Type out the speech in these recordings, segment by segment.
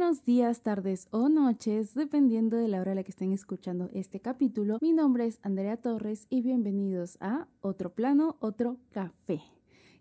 buenos días, tardes o noches, dependiendo de la hora a la que estén escuchando este capítulo. Mi nombre es Andrea Torres y bienvenidos a Otro Plano, Otro Café.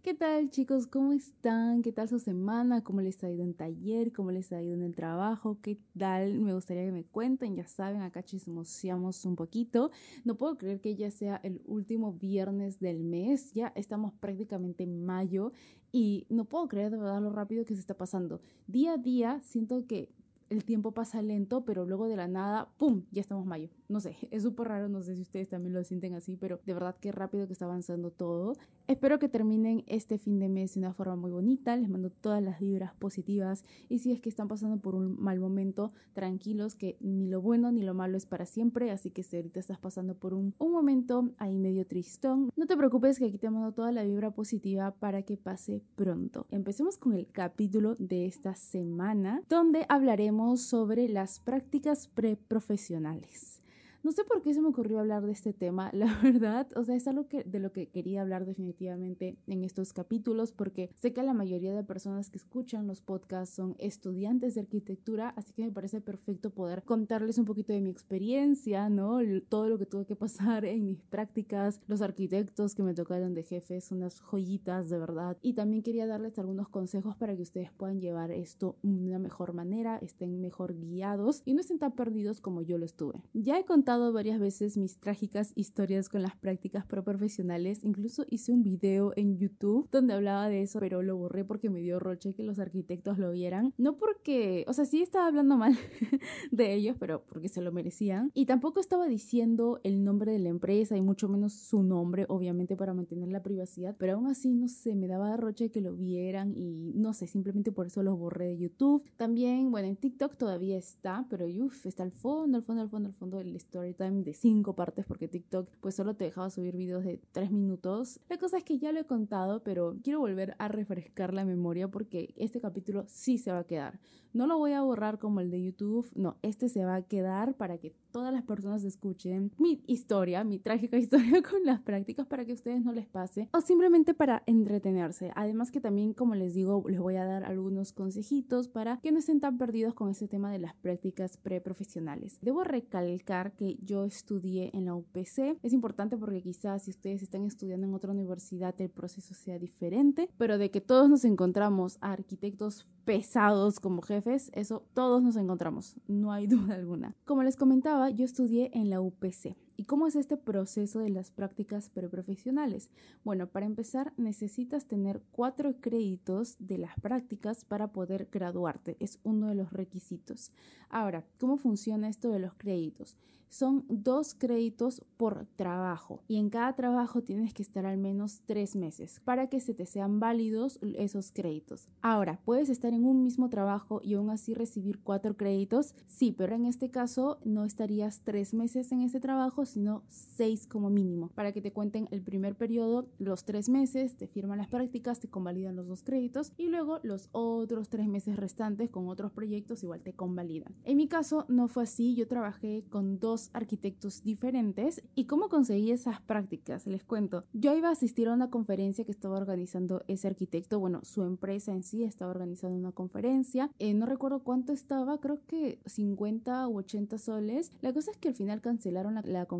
¿Qué tal chicos? ¿Cómo están? ¿Qué tal su semana? ¿Cómo les ha ido en taller? ¿Cómo les ha ido en el trabajo? ¿Qué tal? Me gustaría que me cuenten. Ya saben, acá chismoseamos un poquito. No puedo creer que ya sea el último viernes del mes. Ya estamos prácticamente en mayo y no puedo creer de verdad lo rápido que se está pasando. Día a día siento que el tiempo pasa lento, pero luego de la nada, ¡pum! Ya estamos mayo no sé, es súper raro, no sé si ustedes también lo sienten así, pero de verdad que rápido que está avanzando todo. Espero que terminen este fin de mes de una forma muy bonita, les mando todas las vibras positivas y si es que están pasando por un mal momento, tranquilos que ni lo bueno ni lo malo es para siempre, así que si ahorita estás pasando por un, un momento ahí medio tristón, no te preocupes que aquí te mando toda la vibra positiva para que pase pronto. Empecemos con el capítulo de esta semana, donde hablaremos sobre las prácticas preprofesionales. No sé por qué se me ocurrió hablar de este tema, la verdad, o sea, es algo que, de lo que quería hablar definitivamente en estos capítulos, porque sé que la mayoría de personas que escuchan los podcasts son estudiantes de arquitectura, así que me parece perfecto poder contarles un poquito de mi experiencia, ¿no? Todo lo que tuve que pasar en mis prácticas, los arquitectos que me tocaron de jefes, unas joyitas de verdad, y también quería darles algunos consejos para que ustedes puedan llevar esto de una mejor manera, estén mejor guiados y no estén tan perdidos como yo lo estuve. Ya he contado varias veces mis trágicas historias con las prácticas profesionales. Incluso hice un video en YouTube donde hablaba de eso, pero lo borré porque me dio roche que los arquitectos lo vieran. No porque, o sea, sí estaba hablando mal de ellos, pero porque se lo merecían. Y tampoco estaba diciendo el nombre de la empresa y mucho menos su nombre, obviamente para mantener la privacidad. Pero aún así, no sé, me daba roche que lo vieran y no sé, simplemente por eso los borré de YouTube. También, bueno, en TikTok todavía está, pero uff, está al fondo, al fondo, al fondo, al fondo del de cinco partes porque TikTok pues solo te dejaba subir videos de tres minutos. La cosa es que ya lo he contado, pero quiero volver a refrescar la memoria porque este capítulo sí se va a quedar. No lo voy a borrar como el de YouTube, no, este se va a quedar para que todas las personas escuchen mi historia, mi trágica historia con las prácticas para que a ustedes no les pase o simplemente para entretenerse. Además que también, como les digo, les voy a dar algunos consejitos para que no estén tan perdidos con este tema de las prácticas preprofesionales. Debo recalcar que yo estudié en la UPC. Es importante porque quizás si ustedes están estudiando en otra universidad el proceso sea diferente, pero de que todos nos encontramos a arquitectos pesados como jefes, eso todos nos encontramos, no hay duda alguna. Como les comentaba, yo estudié en la UPC. ¿Y cómo es este proceso de las prácticas preprofesionales? Bueno, para empezar necesitas tener cuatro créditos de las prácticas para poder graduarte. Es uno de los requisitos. Ahora, ¿cómo funciona esto de los créditos? son dos créditos por trabajo y en cada trabajo tienes que estar al menos tres meses para que se te sean válidos esos créditos. Ahora, ¿puedes estar en un mismo trabajo y aún así recibir cuatro créditos? Sí, pero en este caso no estarías tres meses en ese trabajo, sino seis como mínimo. Para que te cuenten el primer periodo, los tres meses, te firman las prácticas, te convalidan los dos créditos y luego los otros tres meses restantes con otros proyectos igual te convalidan. En mi caso no fue así, yo trabajé con dos arquitectos diferentes. ¿Y cómo conseguí esas prácticas? Les cuento. Yo iba a asistir a una conferencia que estaba organizando ese arquitecto. Bueno, su empresa en sí estaba organizando una conferencia. Eh, no recuerdo cuánto estaba, creo que 50 u 80 soles. La cosa es que al final cancelaron la, la conferencia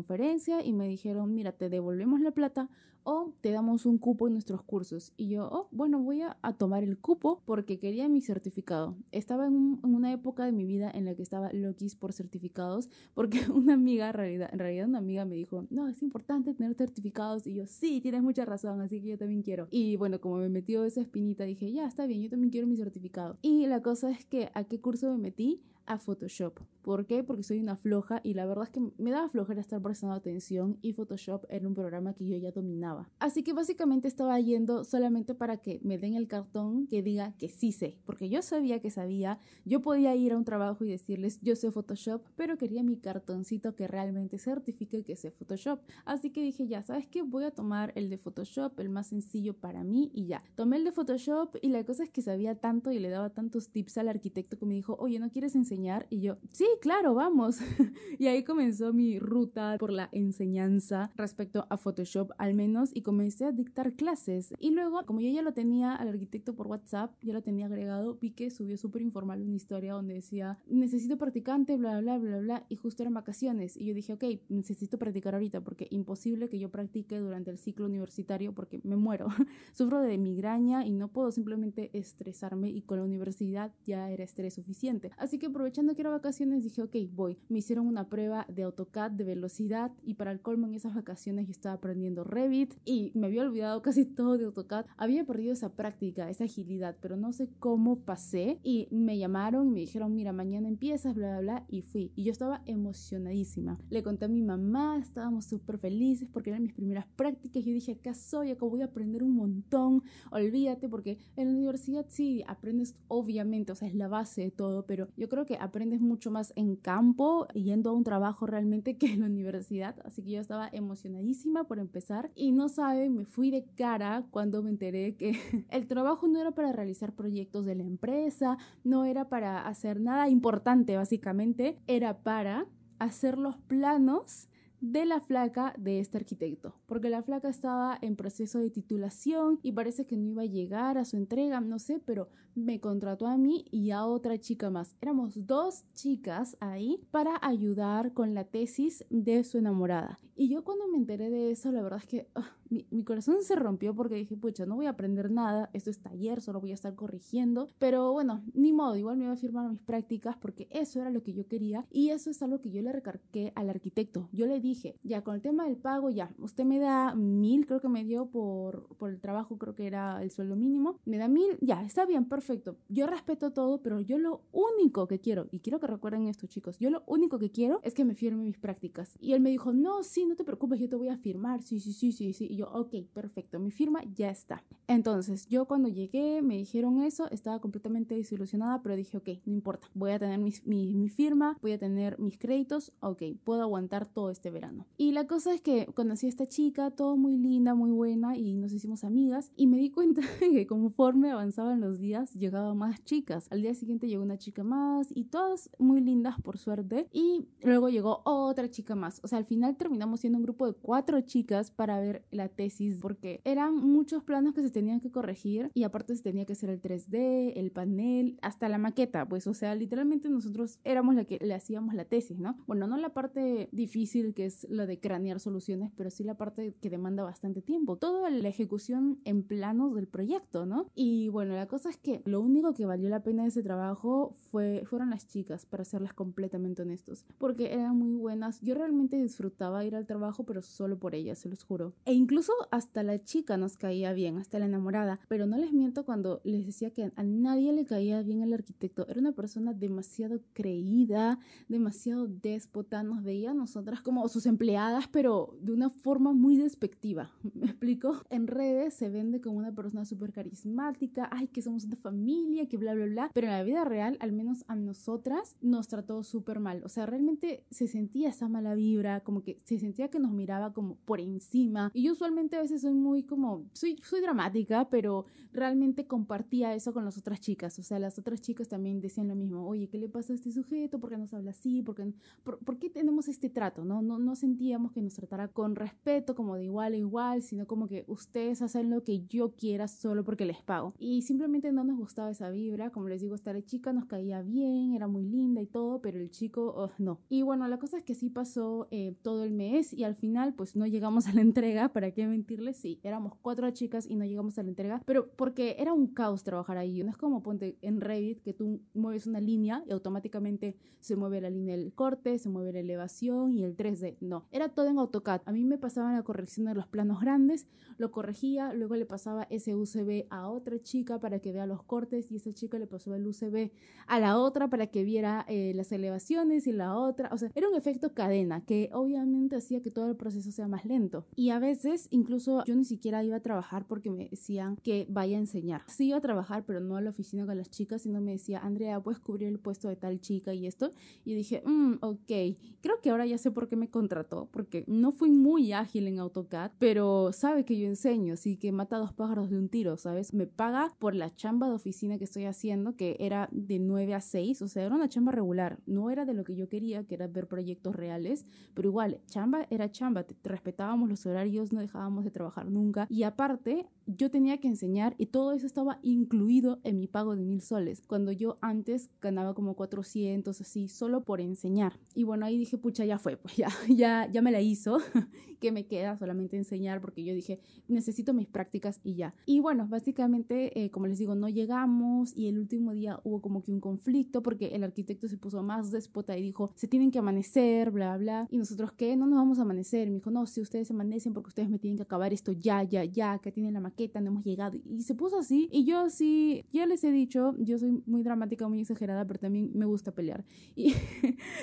y me dijeron, mira, te devolvemos la plata o te damos un cupo en nuestros cursos. Y yo, oh, bueno, voy a, tomar el cupo porque quería mi certificado. Estaba en, una época de mi vida en la que estaba loquis por certificados porque una amiga, realidad, en realidad una amiga me dijo, no, es importante tener certificados. Y yo, sí, tienes mucha razón, así que yo también quiero. Y bueno, como me metió esa espinita, dije, ya, está bien, yo también quiero mi certificado. Y la cosa es que, ¿a qué curso me metí? a Photoshop. ¿Por qué? Porque soy una floja y la verdad es que me daba flojera estar prestando atención y Photoshop era un programa que yo ya dominaba. Así que básicamente estaba yendo solamente para que me den el cartón que diga que sí sé, porque yo sabía que sabía, yo podía ir a un trabajo y decirles yo sé Photoshop, pero quería mi cartoncito que realmente certifique que sé Photoshop. Así que dije, ya, ¿sabes qué? Voy a tomar el de Photoshop, el más sencillo para mí y ya. Tomé el de Photoshop y la cosa es que sabía tanto y le daba tantos tips al arquitecto que me dijo, oye, ¿no quieres enseñar? y yo, sí, claro, vamos. y ahí comenzó mi ruta por la enseñanza respecto a Photoshop, al menos menos y comencé a dictar clases. Y luego, como yo ya lo tenía al arquitecto por WhatsApp, ya lo tenía agregado, vi que subió súper informal una historia donde decía, necesito practicante, bla, bla, bla, bla, y justo eran vacaciones. Y yo dije, ok, necesito practicar ahorita porque imposible que yo practique durante el ciclo universitario porque me muero. Sufro de migraña y no puedo simplemente estresarme y con la universidad ya era estrés suficiente. Así que aprovechando que era vacaciones dije, ok, voy. Me hicieron una prueba de AutoCAD de velocidad y para el colmo en esas vacaciones yo estaba aprendiendo Revit y me había olvidado casi todo de AutoCAD. Había perdido esa práctica, esa agilidad, pero no sé cómo pasé y me llamaron y me dijeron, mira, mañana empiezas, bla, bla, bla, y fui. Y yo estaba emocionadísima. Le conté a mi mamá, estábamos súper felices porque eran mis primeras prácticas. Yo dije, acá soy, acá voy a aprender un montón. Olvídate, porque en la universidad sí aprendes, obviamente, o sea, es la base de todo, pero yo creo que aprendes mucho más en campo, yendo a un trabajo realmente que en la universidad. Así que yo estaba emocionadísima por empezar. Y no saben, me fui de cara cuando me enteré que el trabajo no era para realizar proyectos de la empresa, no era para hacer nada importante, básicamente, era para hacer los planos de la flaca de este arquitecto, porque la flaca estaba en proceso de titulación y parece que no iba a llegar a su entrega, no sé, pero me contrató a mí y a otra chica más. Éramos dos chicas ahí para ayudar con la tesis de su enamorada. Y yo cuando me enteré de eso, la verdad es que ah, mi, mi, corazón se rompió porque dije, pucha, no voy a aprender nada, esto es taller, solo voy a estar corrigiendo. Pero bueno, ni modo, igual me iba a firmar mis prácticas porque eso era lo que yo quería y eso es algo que yo le recargué al arquitecto. Yo le dije, ya con el tema del pago, ya, usted me da mil, creo que me dio por, por el trabajo, creo que era el sueldo mínimo, me da mil, ya, está bien, perfecto. Yo respeto todo, pero yo lo único que quiero, y quiero que recuerden esto chicos, yo lo único que quiero es que me firme mis prácticas. Y él me dijo, no, sí, no te preocupes, yo te voy a firmar, sí, sí, sí, sí, sí. Y yo, ok, perfecto, mi firma ya está. Entonces, yo cuando llegué, me dijeron eso, estaba completamente desilusionada, pero dije, ok, no importa, voy a tener mi, mi, firma, voy a tener mis créditos, ok, puedo aguantar todo este verano. Y la cosa es que conocí a esta chica, todo muy linda, muy buena, y nos hicimos amigas, y me di cuenta que conforme avanzaban los días, llegaban más chicas. Al día siguiente llegó una chica más, y todas muy lindas, por suerte, y luego llegó otra chica más. O sea, al final terminamos siendo un grupo de cuatro chicas para ver la tesis porque eran muchos planos que se tenían que corregir y aparte se tenía que hacer el 3D, el panel, hasta la maqueta, pues o sea, literalmente nosotros éramos la que le hacíamos la tesis, ¿no? Bueno, no la parte difícil que es la de cranear soluciones, pero sí la parte que demanda bastante tiempo. Toda la ejecución en planos del proyecto, ¿no? Y bueno, la cosa es que lo único que valió la pena de ese trabajo fue, fueron las chicas, para serles completamente honestos, porque eran muy buenas. Yo realmente disfrutaba ir al trabajo, pero solo por ellas, se los juro. E incluso hasta la chica nos caía bien, hasta la enamorada, pero no les miento cuando les decía que a nadie le caía bien el arquitecto. Era una persona demasiado creída, demasiado déspota, nos veía a nosotras como sus empleadas, pero de una forma muy despectiva. ¿Me explico? En redes se vende como una persona súper carismática, ay, que somos una familia, que bla, bla, bla, pero en la vida real, al menos a nosotras, nos trató súper mal. O sea, realmente se sentía esa mala vibra, como que se sentía que nos miraba como por encima. Y yo usualmente a veces soy muy como, soy, soy dramática, pero realmente compartía eso con las otras chicas. O sea, las otras chicas también decían lo mismo, oye, ¿qué le pasa a este sujeto? ¿Por qué nos habla así? ¿Por qué, por, por qué tenemos este trato? No, no, no sentíamos que nos tratara con respeto, como de igual a igual, sino como que ustedes hacen lo que yo quiera solo porque les pago. Y simplemente no nos gustaba esa vibra. Como les digo, esta chica nos caía bien, era muy linda y todo, pero el chico, oh, no. Y bueno, la cosa es que sí pasó eh, todo el mes y al final pues no llegamos a la entrega, ¿para qué mentirles? Sí, éramos cuatro chicas y no llegamos a la entrega, pero porque era un caos trabajar ahí, no es como ponte en Revit que tú mueves una línea y automáticamente se mueve la línea del corte, se mueve la elevación y el 3D, no, era todo en AutoCAD, a mí me pasaban la corrección de los planos grandes, lo corregía, luego le pasaba ese UCB a otra chica para que vea los cortes y esa chica le pasó el UCB a la otra para que viera eh, las elevaciones y la otra, o sea, era un efecto cadena que obviamente hacía que todo el proceso sea más lento. Y a veces incluso yo ni siquiera iba a trabajar porque me decían que vaya a enseñar. Sí iba a trabajar, pero no a la oficina con las chicas, sino me decía, Andrea, ¿puedes cubrir el puesto de tal chica y esto? Y dije, mm, ok, creo que ahora ya sé por qué me contrató, porque no fui muy ágil en AutoCAD, pero sabe que yo enseño, así que mata dos pájaros de un tiro, ¿sabes? Me paga por la chamba de oficina que estoy haciendo, que era de 9 a 6, o sea, era una chamba regular, no era de lo que yo quería, que era ver proyectos reales, pero igual, chamba era chamba, respetábamos los horarios, no dejábamos de trabajar nunca y aparte yo tenía que enseñar y todo eso estaba incluido en mi pago de mil soles, cuando yo antes ganaba como 400 así, solo por enseñar. Y bueno, ahí dije, pucha, ya fue, pues ya, ya, ya me la hizo, que me queda solamente enseñar porque yo dije, necesito mis prácticas y ya. Y bueno, básicamente, eh, como les digo, no llegamos y el último día hubo como que un conflicto porque el arquitecto se puso más despota y dijo, se tienen que amanecer, bla, bla. Y nosotros, ¿qué? No nos vamos a amanecer. Me dijo, no, si ustedes se amanecen porque ustedes me tienen que acabar esto ya, ya, ya, que tienen la maqueta, no hemos llegado. Y se puso así. Y yo sí, ya les he dicho, yo soy muy dramática, muy exagerada, pero también me gusta pelear. Y,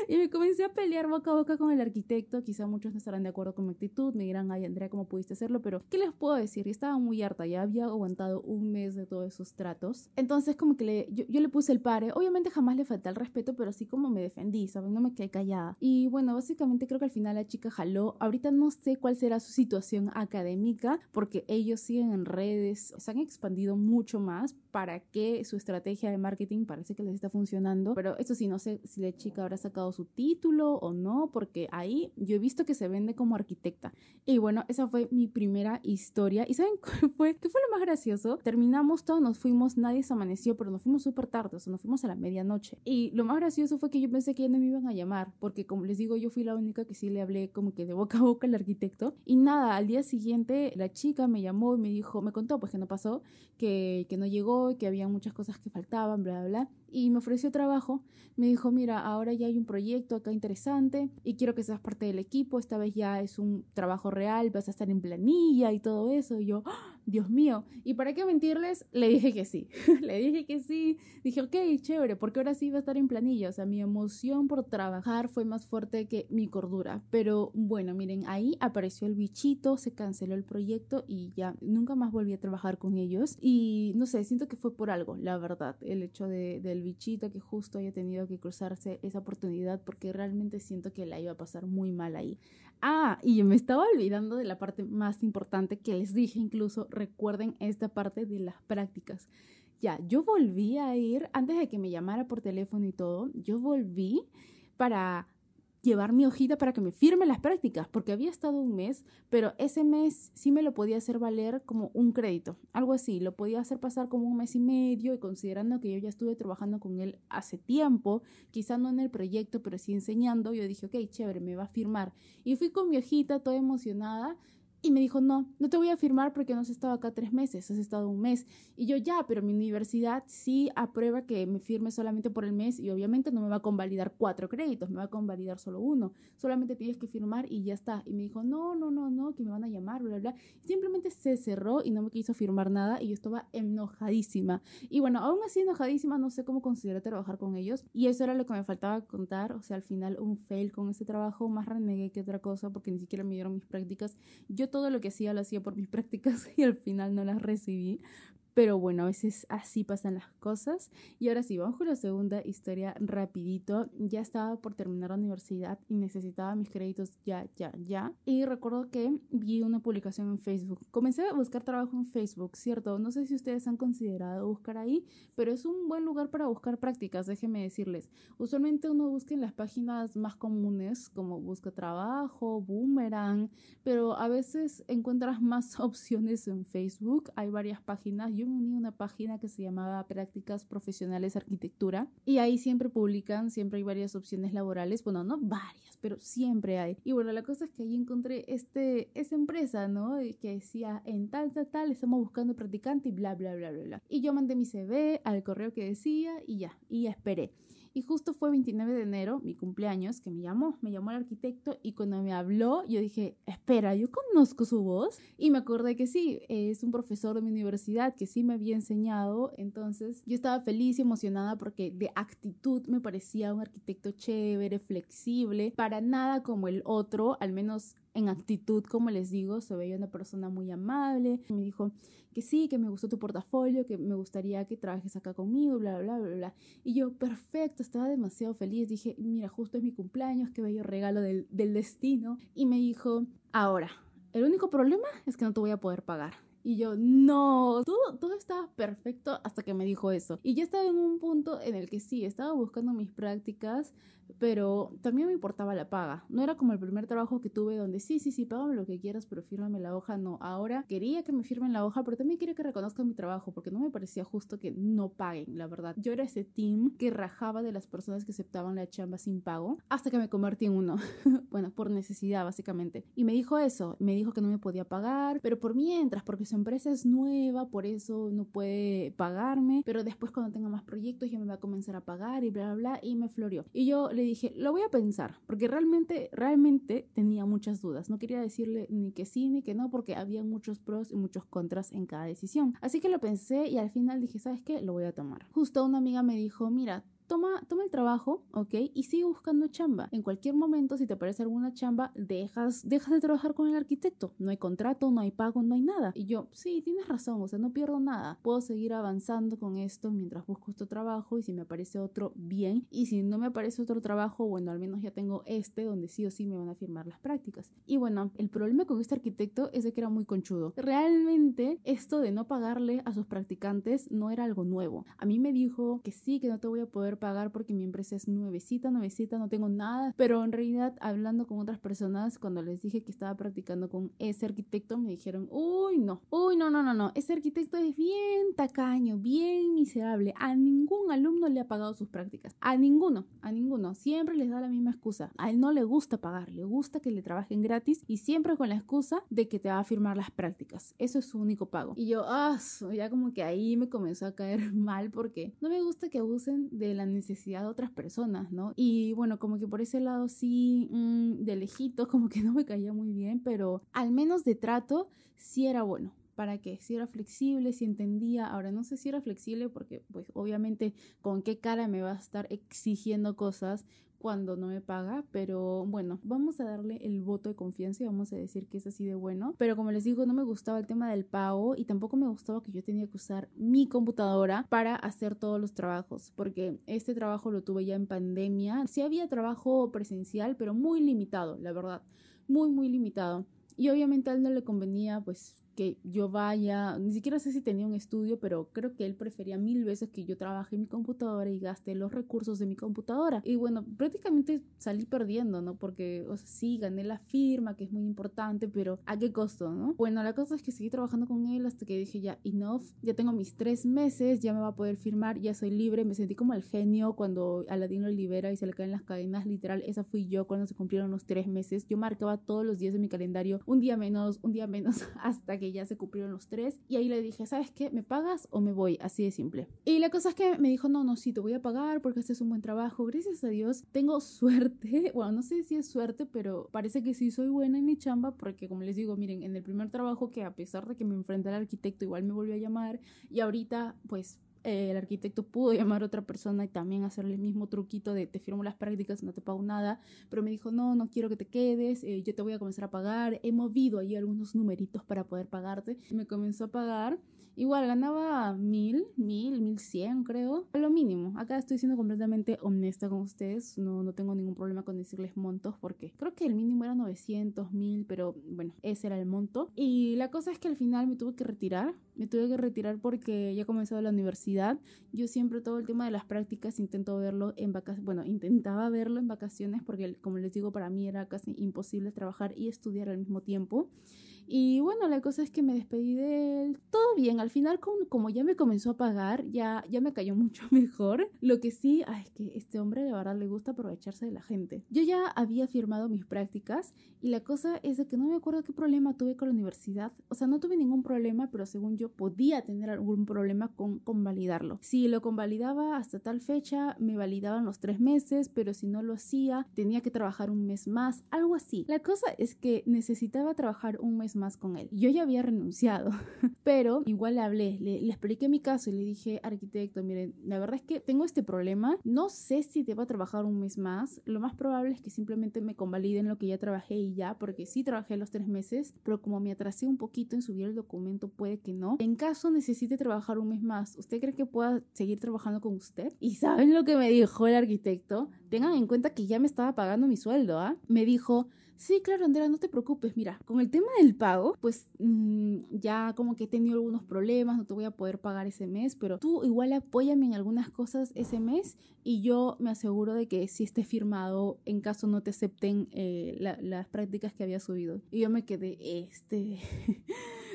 y me comencé a pelear boca a boca con el arquitecto. Quizá muchos no estarán de acuerdo con mi actitud. Me dirán, ay, Andrea, ¿cómo pudiste hacerlo? Pero, ¿qué les puedo decir? Y estaba muy harta. Ya había aguantado un mes de todos esos tratos. Entonces, como que yo, le puse el pare. Obviamente jamás le falté el respeto, pero así como me defendí, ¿saben? No me quedé callada. Y bueno, básicamente creo que al final la chica jaló. Ahorita no sé cuál será su situación académica, porque ellos siguen en redes, se han expandido mucho más para que su estrategia de marketing parece que les está funcionando. Pero eso sí, no sé si la chica habrá sacado su título o no, porque ahí yo he visto que se vende como arquitecta. Y bueno, esa fue mi primera historia. ¿Y saben cuál fue? ¿Qué fue lo más gracioso? Terminamos todos, nos fuimos, nadie se amaneció, pero nos fuimos súper tarde, o sea, nos fuimos a la medianoche. Y lo más gracioso fue que yo pensé que ya no me iban a llamar, porque como les digo, yo fui la única que sí le hablé como que de boca a boca al arquitecto. Y nada, al día siguiente la chica me llamó y me dijo, me contó pues que no pasó, que, que no llegó, que había muchas cosas que faltaban, bla, bla, bla. Y me ofreció trabajo. Me dijo, mira, ahora ya hay un proyecto acá interesante y quiero que seas parte del equipo. Esta vez ya es un trabajo real, vas a estar en planilla y todo eso. Y yo, ¡Ah! Dios mío. Y para qué mentirles, le dije que sí. le dije que sí. Dije, ok, chévere, porque ahora sí va a estar en planilla. O sea, mi emoción por trabajar fue más fuerte que mi cordura. Pero bueno, miren, ahí apareció el bichito, se canceló el proyecto y ya nunca más volví a trabajar con ellos. Y no sé, siento que fue por algo, la verdad, el hecho de, del bichito que justo haya tenido que cruzarse esa oportunidad porque realmente siento que la iba a pasar muy mal ahí. Ah, y me estaba olvidando de la parte más importante que les dije incluso, recuerden esta parte de las prácticas. Ya, yo volví a ir, antes de que me llamara por teléfono y todo, yo volví para llevar mi hojita para que me firme las prácticas, porque había estado un mes, pero ese mes sí me lo podía hacer valer como un crédito, algo así, lo podía hacer pasar como un mes y medio y considerando que yo ya estuve trabajando con él hace tiempo, quizá no en el proyecto, pero sí enseñando, yo dije, ok, chévere, me va a firmar. Y fui con mi hojita toda emocionada y me dijo, no, no te voy a firmar porque no has estado acá tres meses, has estado un mes. Y yo ya, pero mi universidad sí aprueba que me firme solamente por el mes y obviamente no me va a convalidar cuatro créditos, me va a convalidar solo uno. Solamente tienes que firmar y ya está. Y me dijo, no, no, no, no, que me van a llamar, bla, bla. Simplemente se cerró y no me quiso firmar nada y yo estaba enojadísima. Y bueno, aún así enojadísima, no sé cómo consideré trabajar con ellos. Y eso era lo que me faltaba contar. O sea, al final un fail con ese trabajo, más renegué que otra cosa porque ni siquiera me dieron mis prácticas. Yo todo lo que hacía lo hacía por mis prácticas y al final no las recibí. Pero bueno, a veces así pasan las cosas. Y ahora sí, vamos con la segunda historia rapidito. Ya estaba por terminar la universidad y necesitaba mis créditos ya, ya, ya. Y recuerdo que vi una publicación en Facebook. Comencé a buscar trabajo en Facebook, ¿cierto? No sé si ustedes han considerado buscar ahí, pero es un buen lugar para buscar prácticas, déjenme decirles. Usualmente uno busca en las páginas más comunes como Busca Trabajo, Boomerang, pero a veces encuentras más opciones en Facebook. Hay varias páginas. Yo a una página que se llamaba Prácticas Profesionales Arquitectura y ahí siempre publican, siempre hay varias opciones laborales, bueno, no varias, pero siempre hay. Y bueno, la cosa es que ahí encontré este, esa empresa, ¿no? Que decía, en tal, tal, tal, estamos buscando practicante y bla, bla, bla, bla, bla. Y yo mandé mi CV al correo que decía y ya, y esperé. Y justo fue 29 de enero, mi cumpleaños, que me llamó, me llamó el arquitecto y cuando me habló yo dije, espera, yo conozco su voz y me acordé que sí, es un profesor de mi universidad que sí me había enseñado, entonces yo estaba feliz y emocionada porque de actitud me parecía un arquitecto chévere, flexible, para nada como el otro, al menos en actitud, como les digo, se veía una persona muy amable. Me dijo que sí, que me gustó tu portafolio, que me gustaría que trabajes acá conmigo, bla, bla, bla, bla. Y yo, perfecto, estaba demasiado feliz. Dije, mira, justo es mi cumpleaños, qué bello regalo del, del destino. Y me dijo, ahora, el único problema es que no te voy a poder pagar. Y yo, no, todo, todo estaba perfecto hasta que me dijo eso. Y ya estaba en un punto en el que sí, estaba buscando mis prácticas, pero también me importaba la paga. No era como el primer trabajo que tuve donde sí, sí, sí, págame lo que quieras, pero fírmame la hoja. No, ahora quería que me firmen la hoja, pero también quería que reconozcan mi trabajo, porque no me parecía justo que no paguen, la verdad. Yo era ese team que rajaba de las personas que aceptaban la chamba sin pago, hasta que me convertí en uno. bueno, por necesidad, básicamente. Y me dijo eso, me dijo que no me podía pagar, pero por mientras, porque su empresa es nueva, por eso no puede pagarme, pero después cuando tenga más proyectos ya me va a comenzar a pagar y bla, bla, bla, y me floreó. Y yo le dije, lo voy a pensar, porque realmente, realmente tenía muchas dudas. No quería decirle ni que sí ni que no, porque había muchos pros y muchos contras en cada decisión. Así que lo pensé y al final dije, ¿sabes qué? Lo voy a tomar. Justo una amiga me dijo, mira, toma, toma el trabajo, ¿ok? Y sigue buscando chamba. En cualquier momento, si te parece alguna chamba, dejas, dejas de trabajar con el arquitecto. No hay contrato, no hay pago, no hay nada. Y yo, sí, tienes razón, o sea, no pierdo nada. Puedo seguir avanzando con esto mientras busco otro trabajo y si me aparece otro, bien. Y si no me aparece otro trabajo, bueno, al menos ya tengo este donde sí o sí me van a firmar las prácticas. Y bueno, el problema con este arquitecto es de que era muy conchudo. Realmente, esto de no pagarle a sus practicantes no era algo nuevo. A mí me dijo que sí, que no te voy a poder pagar porque mi empresa es nuevecita, nuevecita, no tengo nada. Pero en realidad, hablando con otras personas, cuando les dije que estaba practicando con ese arquitecto, me dijeron, uy, no, uy, no, no, no, no, ese arquitecto es bien tacaño, bien miserable. A ningún alumno le ha pagado sus prácticas. A ninguno, a ninguno. Siempre les da la misma excusa. A él no le gusta pagar, le gusta que le trabajen gratis y siempre con la excusa de que te va a firmar las prácticas. Eso es su único pago. Y yo, ah, ya como que ahí me comenzó a caer mal porque no me gusta que abusen de la necesidad de otras personas, ¿no? Y bueno, como que por ese lado sí, mm, de lejito, como que no me caía muy bien, pero al menos de trato sí era bueno. ¿Para qué? Si era flexible, si entendía. Ahora no sé si era flexible porque pues obviamente con qué cara me va a estar exigiendo cosas cuando no me paga, pero bueno, vamos a darle el voto de confianza y vamos a decir que es así de bueno. Pero como les digo, no me gustaba el tema del pago y tampoco me gustaba que yo tenía que usar mi computadora para hacer todos los trabajos, porque este trabajo lo tuve ya en pandemia. Sí había trabajo presencial, pero muy limitado, la verdad, muy, muy limitado. Y obviamente a él no le convenía pues que yo vaya, ni siquiera sé si tenía un estudio, pero creo que él prefería mil veces que yo trabaje en mi computadora y gaste los recursos de mi computadora. Y bueno, prácticamente salí perdiendo, ¿no? Porque, o sea, sí, gané la firma, que es muy importante, pero ¿a qué costo, no? Bueno, la cosa es que seguí trabajando con él hasta que dije ya, enough, ya tengo mis tres meses, ya me va a poder firmar, ya soy libre. Me sentí como el genio cuando Aladín lo libera y se le caen las cadenas, literal, esa fui yo cuando se cumplieron los tres meses. Yo marcaba todos los días en mi calendario, un día menos, un día menos, hasta que ya se cumplieron los tres. Y ahí le dije, ¿sabes qué? ¿Me pagas o me voy? Así de simple. Y la cosa es que me dijo, no, no, sí, te voy a pagar porque este es un buen trabajo. Gracias a Dios, tengo suerte. Bueno, no sé si es suerte, pero parece que sí soy buena en mi chamba porque, como les digo, miren, en el primer trabajo que a pesar de que me enfrenté al arquitecto, igual me volvió a llamar y ahorita, pues el arquitecto pudo llamar a otra persona y también hacerle el mismo truquito de te firmo las prácticas, no te pago nada, pero me dijo, no, no quiero que te quedes, eh, yo te voy a comenzar a pagar, he movido ahí algunos numeritos para poder pagarte, me comenzó a pagar Igual ganaba mil, mil, mil cien, creo. Lo mínimo. Acá estoy siendo completamente honesta con ustedes. No, no tengo ningún problema con decirles montos porque creo que el mínimo era 900, mil, pero bueno, ese era el monto. Y la cosa es que al final me tuve que retirar. Me tuve que retirar porque ya he comenzado la universidad. Yo siempre todo el tema de las prácticas intento verlo en vacaciones. Bueno, intentaba verlo en vacaciones porque, como les digo, para mí era casi imposible trabajar y estudiar al mismo tiempo. Y bueno, la cosa es que me despedí de él. Todo bien, al final como, como ya me comenzó a pagar, ya, ya me cayó mucho mejor. Lo que sí, ay, es que este hombre de verdad le gusta aprovecharse de la gente. Yo ya había firmado mis prácticas y la cosa es de que no me acuerdo qué problema tuve con la universidad. O sea, no tuve ningún problema, pero según yo podía tener algún problema con convalidarlo. Si lo convalidaba hasta tal fecha, me validaban los tres meses, pero si no lo hacía, tenía que trabajar un mes más, algo así. La cosa es que necesitaba trabajar un mes más con él. Yo ya había renunciado, pero igual le hablé, le, le, expliqué mi caso y le dije, arquitecto, miren, la verdad es que tengo este problema, no sé si te va a trabajar un mes más, lo más probable es que simplemente me convaliden lo que ya trabajé y ya, porque sí trabajé los tres meses, pero como me atrasé un poquito en subir el documento, puede que no. En caso necesite trabajar un mes más, ¿usted cree que pueda seguir trabajando con usted? Y ¿saben lo que me dijo el arquitecto? Tengan en cuenta que ya me estaba pagando mi sueldo, ¿ah? Me dijo, Sí, claro, Andrea, no te preocupes. Mira, con el tema del pago, pues mm, ya como que he tenido algunos problemas, no te voy a poder pagar ese mes, pero tú igual apóyame en algunas cosas ese mes y yo me aseguro de que si esté firmado en caso no te acepten eh, las prácticas que había subido. Y yo me quedé, este...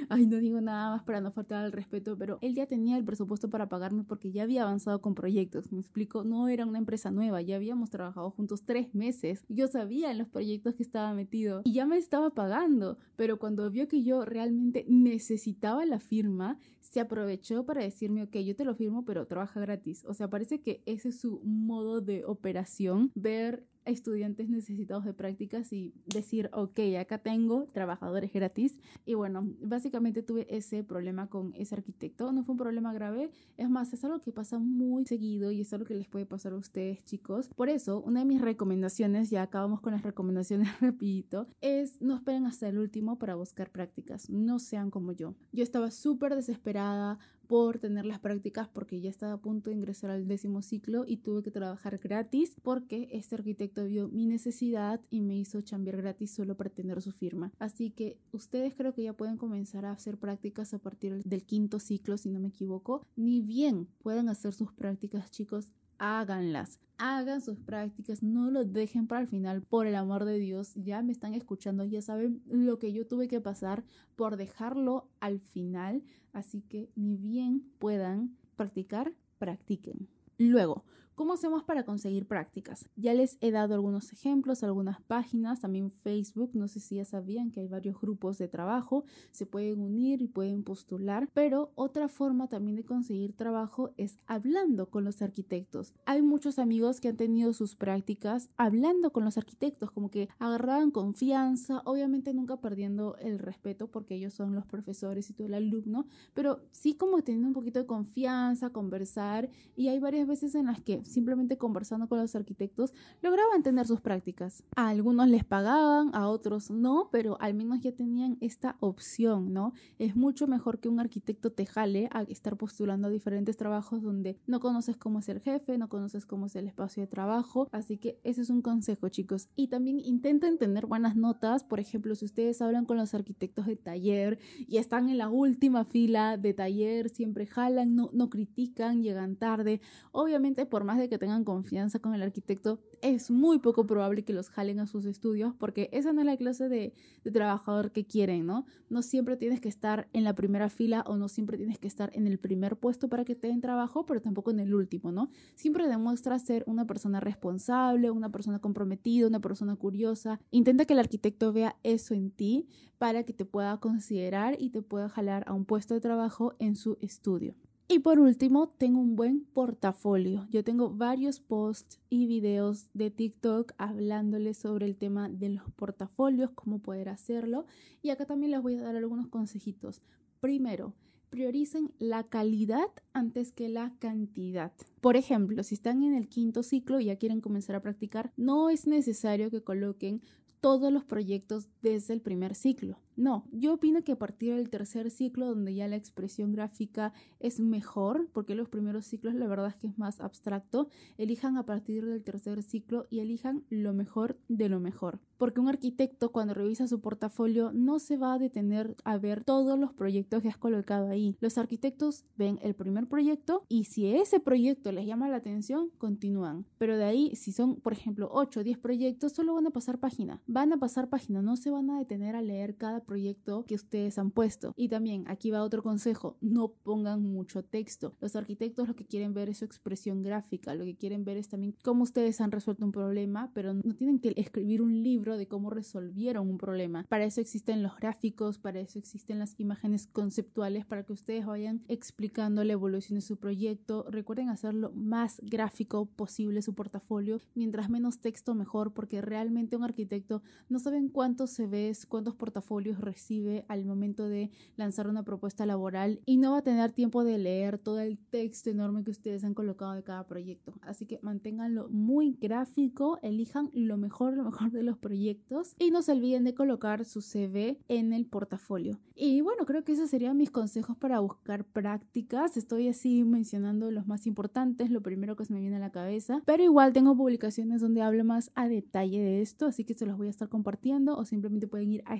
Ay, no digo nada más para no faltar al respeto, pero él ya tenía el presupuesto para pagarme porque ya había avanzado con proyectos. Me explico, no era una empresa nueva, ya habíamos trabajado juntos tres meses. Yo sabía en los proyectos que estaba metido y ya me estaba pagando, pero cuando vio que yo realmente necesitaba la firma, se aprovechó para decirme, ok, yo te lo firmo, pero trabaja gratis. O sea, parece que ese es su modo de operación, ver estudiantes necesitados de prácticas y decir, ok, acá tengo trabajadores gratis. Y bueno, básicamente tuve ese problema con ese arquitecto. No fue un problema grave, es más, es algo que pasa muy seguido y es algo que les puede pasar a ustedes, chicos. Por eso, una de mis recomendaciones, ya acabamos con las recomendaciones rapidito, es no esperen hasta el último para buscar prácticas. No sean como yo. Yo estaba súper desesperada por tener las prácticas porque ya estaba a punto de ingresar al décimo ciclo y tuve que trabajar gratis porque este arquitecto vio mi necesidad y me hizo chambear gratis solo para tener su firma. Así que ustedes creo que ya pueden comenzar a hacer prácticas a partir del quinto ciclo, si no me equivoco. Ni bien pueden hacer sus prácticas, chicos, háganlas. Hagan sus prácticas, no lo dejen para el final, por el amor de Dios. Ya me están escuchando, ya saben lo que yo tuve que pasar por dejarlo al final. Así que ni bien puedan practicar, practiquen. Luego, ¿Cómo hacemos para conseguir prácticas? Ya les he dado algunos ejemplos, algunas páginas, también Facebook, no sé si ya sabían que hay varios grupos de trabajo, se pueden unir y pueden postular, pero otra forma también de conseguir trabajo es hablando con los arquitectos. Hay muchos amigos que han tenido sus prácticas hablando con los arquitectos, como que agarraban confianza, obviamente nunca perdiendo el respeto porque ellos son los profesores y tú el alumno, pero sí como teniendo un poquito de confianza, conversar y hay varias veces en las que simplemente conversando con los arquitectos lograban tener sus prácticas. A algunos les pagaban, a otros no, pero al menos ya tenían esta opción, ¿no? Es mucho mejor que un arquitecto te jale a estar postulando a diferentes trabajos donde no conoces cómo es el jefe, no conoces cómo es el espacio de trabajo, así que ese es un consejo, chicos. Y también intenten tener buenas notas, por ejemplo, si ustedes hablan con los arquitectos de taller y están en la última fila de taller, siempre jalan, no, no critican, llegan tarde, obviamente por más de que tengan confianza con el arquitecto, es muy poco probable que los jalen a sus estudios porque esa no es la clase de, trabajador que quieren, ¿no? No siempre tienes que estar en la primera fila o no siempre tienes que estar en el primer puesto para que te den trabajo, pero tampoco en el último, ¿no? Siempre demuestra ser una persona responsable, una persona comprometida, una persona curiosa. Intenta que el arquitecto vea eso en ti para que te pueda considerar y te pueda jalar a un puesto de trabajo en su estudio. Y por último, tengo un buen portafolio. Yo tengo varios posts y videos de TikTok hablándoles sobre el tema de los portafolios, cómo poder hacerlo. Y acá también les voy a dar algunos consejitos. Primero, prioricen la calidad antes que la cantidad. Por ejemplo, si están en el quinto ciclo y ya quieren comenzar a practicar, no es necesario que coloquen todos los proyectos desde el primer ciclo. No, yo opino que a partir del tercer ciclo, donde ya la expresión gráfica es mejor, porque los primeros ciclos la verdad es que es más abstracto, elijan a partir del tercer ciclo y elijan lo mejor de lo mejor. Porque un arquitecto cuando revisa su portafolio no se va a detener a ver todos los proyectos que has colocado ahí. Los arquitectos ven el primer proyecto y si ese proyecto les llama la atención, continúan. Pero de ahí, si son, por ejemplo, 8 o 10 proyectos, solo van a pasar página. Van a pasar página, no se van a detener a leer cada proyecto que ustedes han puesto. Y también aquí va otro consejo, no pongan mucho texto. Los arquitectos lo que quieren ver es su expresión gráfica, lo que quieren ver es también cómo ustedes han resuelto un problema, pero no tienen que escribir un libro de cómo resolvieron un problema. Para eso existen los gráficos, para eso existen las imágenes conceptuales, para que ustedes vayan explicando la evolución de su proyecto. Recuerden hacerlo más gráfico posible su portafolio, mientras menos texto mejor, porque realmente un arquitecto no saben cuántos CVs, cuántos portafolios recibe al momento de lanzar una propuesta laboral y no va a tener tiempo de leer todo el texto enorme que ustedes han colocado de cada proyecto. Así que manténganlo muy gráfico, elijan lo mejor, lo mejor de los proyectos y no se olviden de colocar su CV en el portafolio. Y bueno, creo que esos serían mis consejos para buscar prácticas. Estoy así mencionando los más importantes, lo primero que se me viene a la cabeza, pero igual tengo publicaciones donde hablo más a detalle de esto, así que se los voy a estar compartiendo o simplemente pueden ir a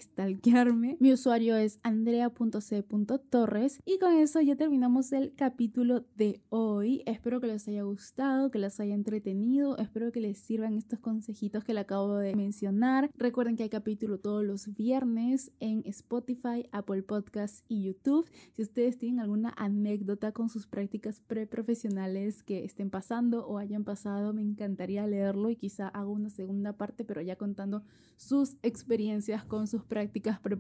Mi usuario es andrea.c.torres y con eso ya terminamos el capítulo de hoy. Espero que les haya gustado, que les haya entretenido, espero que les sirvan estos consejitos que le acabo de mencionar. Recuerden que hay capítulo todos los viernes en Spotify, Apple Podcasts y YouTube. Si ustedes tienen alguna anécdota con sus prácticas preprofesionales que estén pasando o hayan pasado, me encantaría leerlo y quizá hago una segunda parte, pero ya contando sus experiencias con sus prácticas preprofesionales.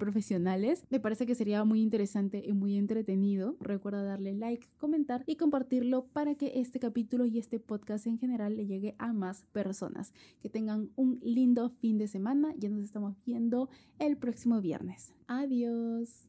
Me parece que sería muy interesante y muy entretenido. Recuerda darle like, comentar y compartirlo para que este capítulo y este podcast en general le llegue a más personas. Que tengan un lindo fin de semana. Ya nos estamos viendo el próximo viernes. Adiós.